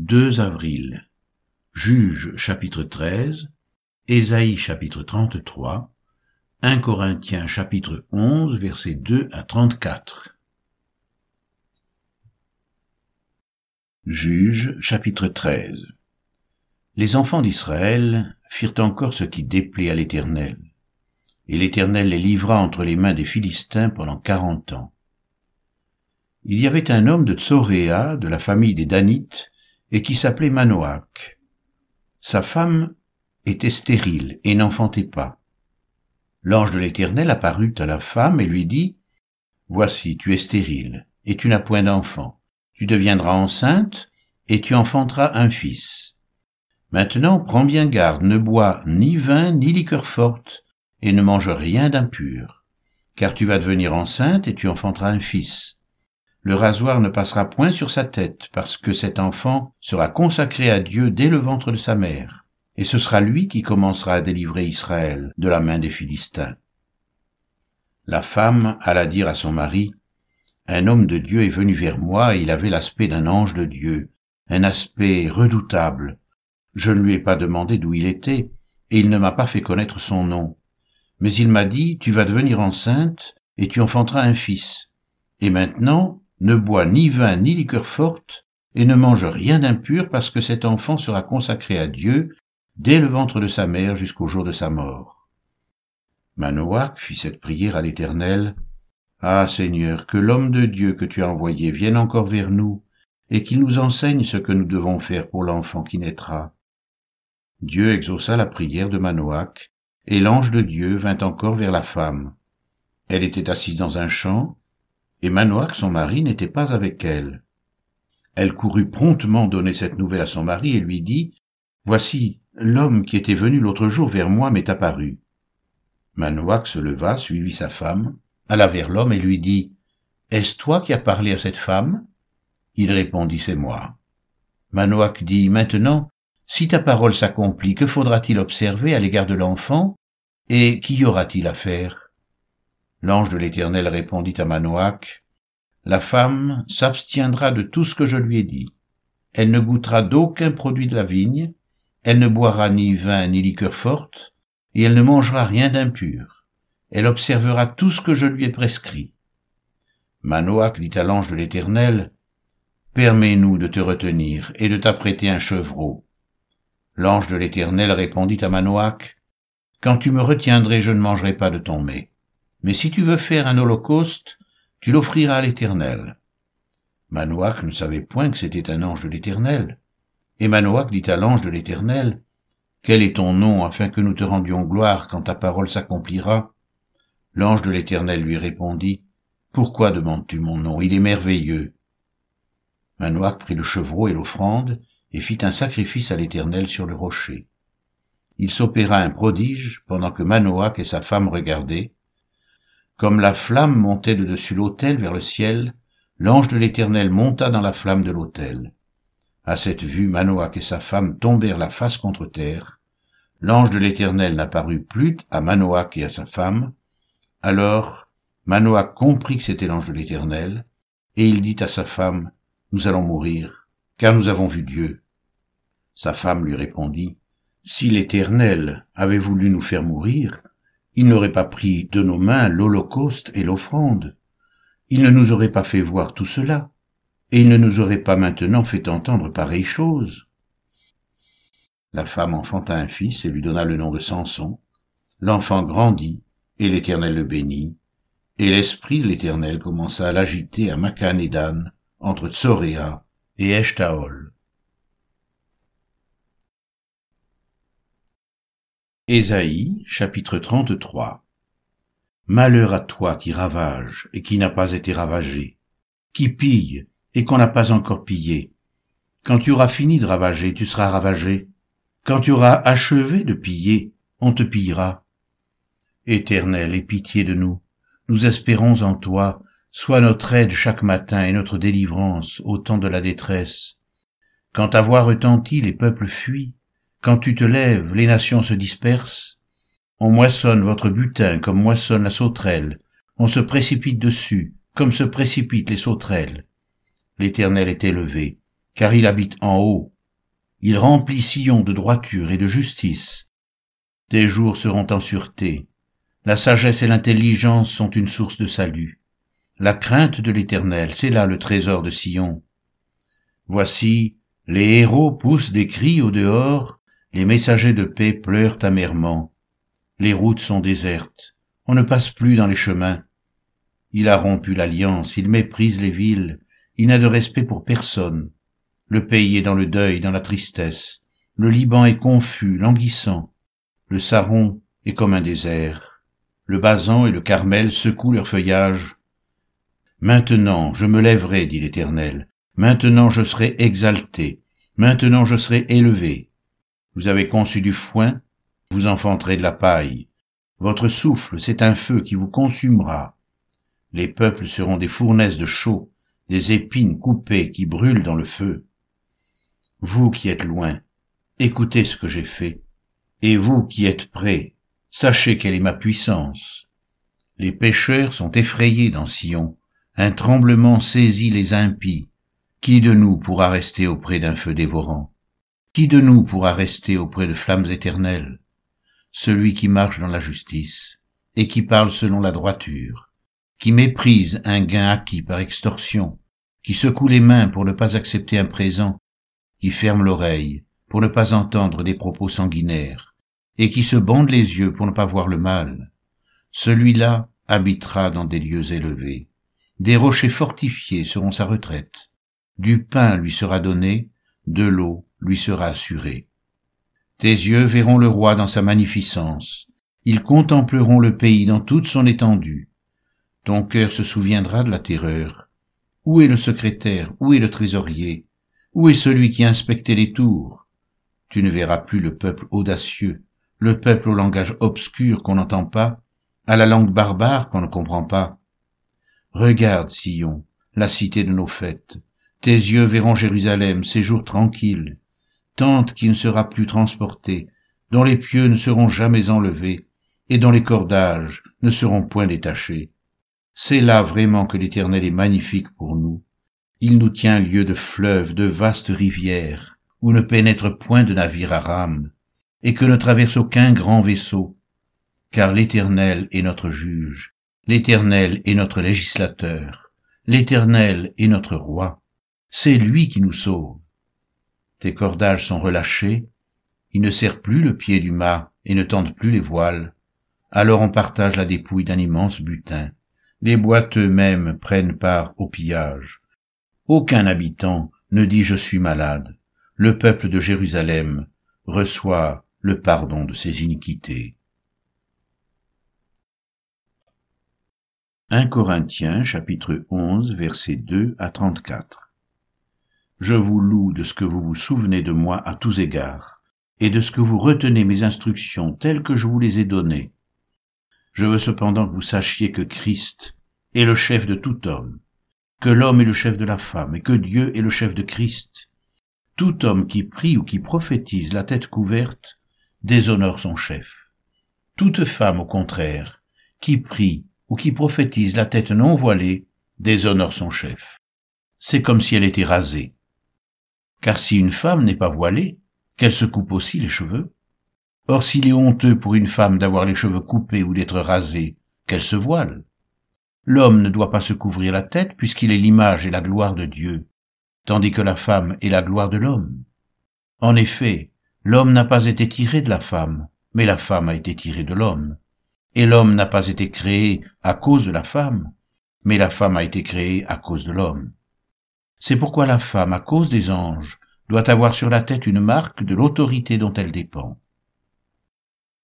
2 avril. Juge chapitre 13, Ésaïe chapitre 33, 1 Corinthiens chapitre 11 versets 2 à 34. Juge chapitre 13. Les enfants d'Israël firent encore ce qui déplaît à l'Éternel. Et l'Éternel les livra entre les mains des Philistins pendant quarante ans. Il y avait un homme de Tsoréa, de la famille des Danites, et qui s'appelait Manoach. Sa femme était stérile et n'enfantait pas. L'ange de l'Éternel apparut à la femme et lui dit, Voici, tu es stérile, et tu n'as point d'enfant. Tu deviendras enceinte, et tu enfanteras un fils. Maintenant, prends bien garde, ne bois ni vin ni liqueur forte, et ne mange rien d'impur, car tu vas devenir enceinte et tu enfanteras un fils. Le rasoir ne passera point sur sa tête, parce que cet enfant sera consacré à Dieu dès le ventre de sa mère, et ce sera lui qui commencera à délivrer Israël de la main des Philistins. La femme alla dire à son mari, Un homme de Dieu est venu vers moi, et il avait l'aspect d'un ange de Dieu, un aspect redoutable, je ne lui ai pas demandé d'où il était, et il ne m'a pas fait connaître son nom. Mais il m'a dit, tu vas devenir enceinte, et tu enfanteras un fils. Et maintenant, ne bois ni vin ni liqueur forte, et ne mange rien d'impur, parce que cet enfant sera consacré à Dieu dès le ventre de sa mère jusqu'au jour de sa mort. Manoach fit cette prière à l'Éternel. Ah Seigneur, que l'homme de Dieu que tu as envoyé vienne encore vers nous, et qu'il nous enseigne ce que nous devons faire pour l'enfant qui naîtra. Dieu exauça la prière de Manoach, et l'ange de Dieu vint encore vers la femme. Elle était assise dans un champ, et Manoach, son mari, n'était pas avec elle. Elle courut promptement donner cette nouvelle à son mari et lui dit, Voici, l'homme qui était venu l'autre jour vers moi m'est apparu. Manoach se leva, suivit sa femme, alla vers l'homme et lui dit, Est-ce toi qui as parlé à cette femme? Il répondit, C'est moi. Manoach dit, Maintenant, si ta parole s'accomplit, que faudra-t-il observer à l'égard de l'enfant Et qu'y aura-t-il à faire? L'ange de l'Éternel répondit à Manoach, La femme s'abstiendra de tout ce que je lui ai dit. Elle ne goûtera d'aucun produit de la vigne, elle ne boira ni vin ni liqueur forte, et elle ne mangera rien d'impur. Elle observera tout ce que je lui ai prescrit. Manoach dit à l'ange de l'Éternel, Permets-nous de te retenir et de t'apprêter un chevreau, L'ange de l'Éternel répondit à Manoach, Quand tu me retiendrais, je ne mangerai pas de ton mets. Mais si tu veux faire un holocauste, tu l'offriras à l'Éternel. Manoach ne savait point que c'était un ange de l'Éternel. Et Manoach dit à l'ange de l'Éternel, Quel est ton nom afin que nous te rendions gloire quand ta parole s'accomplira? L'ange de l'Éternel lui répondit, Pourquoi demandes-tu mon nom? Il est merveilleux. Manoach prit le chevreau et l'offrande, et fit un sacrifice à l'Éternel sur le rocher. Il s'opéra un prodige pendant que Manoach et sa femme regardaient. Comme la flamme montait de dessus l'autel vers le ciel, l'ange de l'Éternel monta dans la flamme de l'autel. À cette vue, Manoach et sa femme tombèrent la face contre terre. L'ange de l'Éternel n'apparut plus à Manoach et à sa femme. Alors Manoach comprit que c'était l'ange de l'Éternel, et il dit à sa femme, Nous allons mourir car nous avons vu Dieu. Sa femme lui répondit, Si l'Éternel avait voulu nous faire mourir, il n'aurait pas pris de nos mains l'Holocauste et l'offrande. Il ne nous aurait pas fait voir tout cela, et il ne nous aurait pas maintenant fait entendre pareille chose. La femme enfanta un fils et lui donna le nom de Samson. L'enfant grandit, et l'Éternel le bénit, et l'Esprit de l'Éternel commença à l'agiter à Macan et entre Tsoréa et Eshtaol. Ésaïe, chapitre 33 Malheur à toi qui ravage et qui n'a pas été ravagé, qui pille et qu'on n'a pas encore pillé. Quand tu auras fini de ravager, tu seras ravagé. Quand tu auras achevé de piller, on te pillera. Éternel, aie pitié de nous. Nous espérons en toi, Sois notre aide chaque matin et notre délivrance au temps de la détresse. Quand ta voix retentit, les peuples fuient. Quand tu te lèves, les nations se dispersent. On moissonne votre butin comme moissonne la sauterelle. On se précipite dessus, comme se précipitent les sauterelles. L'Éternel est élevé, car il habite en haut. Il remplit Sion de droiture et de justice. Tes jours seront en sûreté. La sagesse et l'intelligence sont une source de salut. La crainte de l'Éternel, c'est là le trésor de Sion. Voici, les héros poussent des cris au dehors, les messagers de paix pleurent amèrement. Les routes sont désertes, on ne passe plus dans les chemins. Il a rompu l'alliance, il méprise les villes, il n'a de respect pour personne. Le pays est dans le deuil, dans la tristesse. Le Liban est confus, languissant. Le Saron est comme un désert. Le Basan et le Carmel secouent leur feuillage. Maintenant je me lèverai, dit l'Éternel. Maintenant je serai exalté. Maintenant je serai élevé. Vous avez conçu du foin, vous enfanterez de la paille. Votre souffle, c'est un feu qui vous consumera. Les peuples seront des fournaises de chaux, des épines coupées qui brûlent dans le feu. Vous qui êtes loin, écoutez ce que j'ai fait. Et vous qui êtes près, sachez quelle est ma puissance. Les pécheurs sont effrayés dans Sion, un tremblement saisit les impies. Qui de nous pourra rester auprès d'un feu dévorant? Qui de nous pourra rester auprès de flammes éternelles? Celui qui marche dans la justice et qui parle selon la droiture, qui méprise un gain acquis par extorsion, qui secoue les mains pour ne pas accepter un présent, qui ferme l'oreille pour ne pas entendre des propos sanguinaires, et qui se bande les yeux pour ne pas voir le mal, celui-là habitera dans des lieux élevés. Des rochers fortifiés seront sa retraite. Du pain lui sera donné, de l'eau lui sera assurée. Tes yeux verront le roi dans sa magnificence. Ils contempleront le pays dans toute son étendue. Ton cœur se souviendra de la terreur. Où est le secrétaire? Où est le trésorier? Où est celui qui inspectait les tours? Tu ne verras plus le peuple audacieux, le peuple au langage obscur qu'on n'entend pas, à la langue barbare qu'on ne comprend pas. Regarde, Sion, la cité de nos fêtes. Tes yeux verront Jérusalem, séjour tranquille, tente qui ne sera plus transportée, dont les pieux ne seront jamais enlevés, et dont les cordages ne seront point détachés. C'est là vraiment que l'Éternel est magnifique pour nous. Il nous tient lieu de fleuves, de vastes rivières, où ne pénètre point de navire à rame, et que ne traverse aucun grand vaisseau, car l'Éternel est notre juge, L'Éternel est notre législateur, l'Éternel est notre roi, c'est lui qui nous sauve. Tes cordages sont relâchés, il ne serre plus le pied du mât et ne tendent plus les voiles. Alors on partage la dépouille d'un immense butin. Les boîtes eux-mêmes prennent part au pillage. Aucun habitant ne dit je suis malade. Le peuple de Jérusalem reçoit le pardon de ses iniquités. 1 Corinthiens chapitre 11 versets 2 à 34 Je vous loue de ce que vous vous souvenez de moi à tous égards, et de ce que vous retenez mes instructions telles que je vous les ai données. Je veux cependant que vous sachiez que Christ est le chef de tout homme, que l'homme est le chef de la femme, et que Dieu est le chef de Christ. Tout homme qui prie ou qui prophétise la tête couverte déshonore son chef. Toute femme, au contraire, qui prie ou qui prophétise la tête non voilée déshonore son chef. C'est comme si elle était rasée. Car si une femme n'est pas voilée, qu'elle se coupe aussi les cheveux. Or s'il est honteux pour une femme d'avoir les cheveux coupés ou d'être rasée, qu'elle se voile. L'homme ne doit pas se couvrir la tête puisqu'il est l'image et la gloire de Dieu, tandis que la femme est la gloire de l'homme. En effet, l'homme n'a pas été tiré de la femme, mais la femme a été tirée de l'homme. Et l'homme n'a pas été créé à cause de la femme, mais la femme a été créée à cause de l'homme. C'est pourquoi la femme, à cause des anges, doit avoir sur la tête une marque de l'autorité dont elle dépend.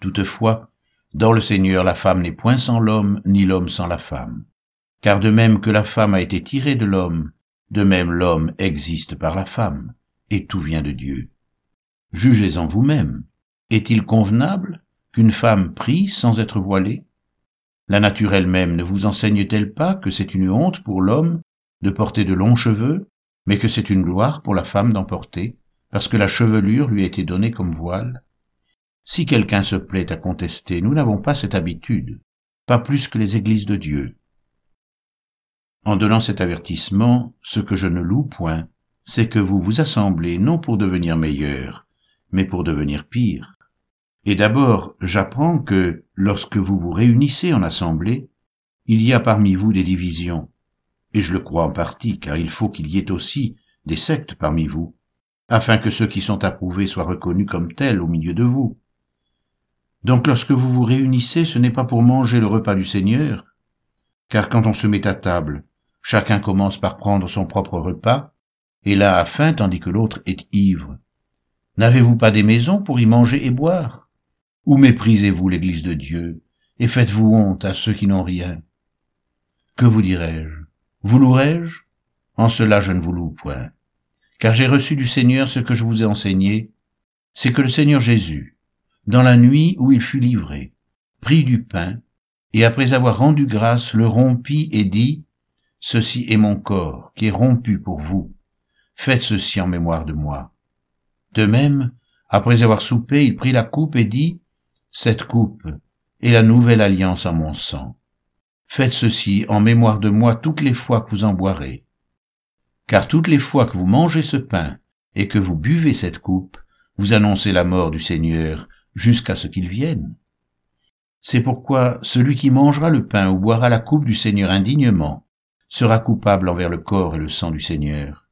Toutefois, dans le Seigneur, la femme n'est point sans l'homme, ni l'homme sans la femme. Car de même que la femme a été tirée de l'homme, de même l'homme existe par la femme, et tout vient de Dieu. Jugez-en vous-même. Est-il convenable qu'une femme prie sans être voilée? La nature elle-même ne vous enseigne-t-elle pas que c'est une honte pour l'homme de porter de longs cheveux, mais que c'est une gloire pour la femme d'en porter, parce que la chevelure lui a été donnée comme voile Si quelqu'un se plaît à contester, nous n'avons pas cette habitude, pas plus que les églises de Dieu. En donnant cet avertissement, ce que je ne loue point, c'est que vous vous assemblez non pour devenir meilleur, mais pour devenir pire. Et d'abord, j'apprends que lorsque vous vous réunissez en assemblée, il y a parmi vous des divisions. Et je le crois en partie, car il faut qu'il y ait aussi des sectes parmi vous, afin que ceux qui sont approuvés soient reconnus comme tels au milieu de vous. Donc lorsque vous vous réunissez, ce n'est pas pour manger le repas du Seigneur, car quand on se met à table, chacun commence par prendre son propre repas, et l'un a faim tandis que l'autre est ivre. N'avez-vous pas des maisons pour y manger et boire? Ou méprisez-vous l'Église de Dieu, et faites-vous honte à ceux qui n'ont rien? Que vous dirais-je Vous louerai-je En cela je ne vous loue point. Car j'ai reçu du Seigneur ce que je vous ai enseigné, c'est que le Seigneur Jésus, dans la nuit où il fut livré, prit du pain, et après avoir rendu grâce, le rompit et dit, Ceci est mon corps, qui est rompu pour vous. Faites ceci en mémoire de moi. De même, après avoir soupé, il prit la coupe et dit, Cette coupe est la nouvelle alliance en mon sang. Faites ceci en mémoire de moi toutes les fois que vous en boirez. Car toutes les fois que vous mangez ce pain et que vous buvez cette coupe, vous annoncez la mort du Seigneur jusqu'à ce qu'il vienne. C'est pourquoi celui qui mangera le pain ou boira la coupe du Seigneur indignement sera coupable envers le corps et le sang du Seigneur.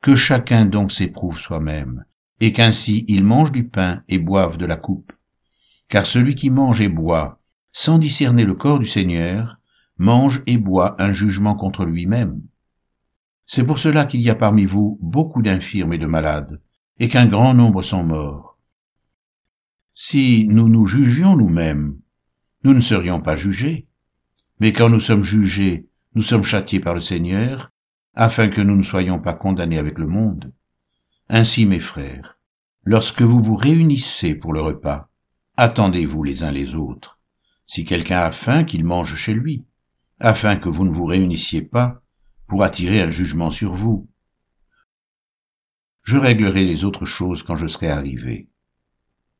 Que chacun donc s'éprouve soi-même, et qu'ainsi il mange du pain et boive de la coupe. Car celui qui mange et boit, sans discerner le corps du Seigneur, mange et boit un jugement contre lui-même. C'est pour cela qu'il y a parmi vous beaucoup d'infirmes et de malades, et qu'un grand nombre sont morts si nous nous jugions nous-mêmes, nous ne serions pas jugés. Mais quand nous sommes jugés, nous sommes châtiés par le Seigneur, afin que nous ne soyons pas condamnés avec le monde. Ainsi, mes frères, lorsque vous vous réunissez pour le repas, attendez-vous les uns les autres. Si quelqu'un a faim, qu'il mange chez lui, afin que vous ne vous réunissiez pas pour attirer un jugement sur vous. Je réglerai les autres choses quand je serai arrivé.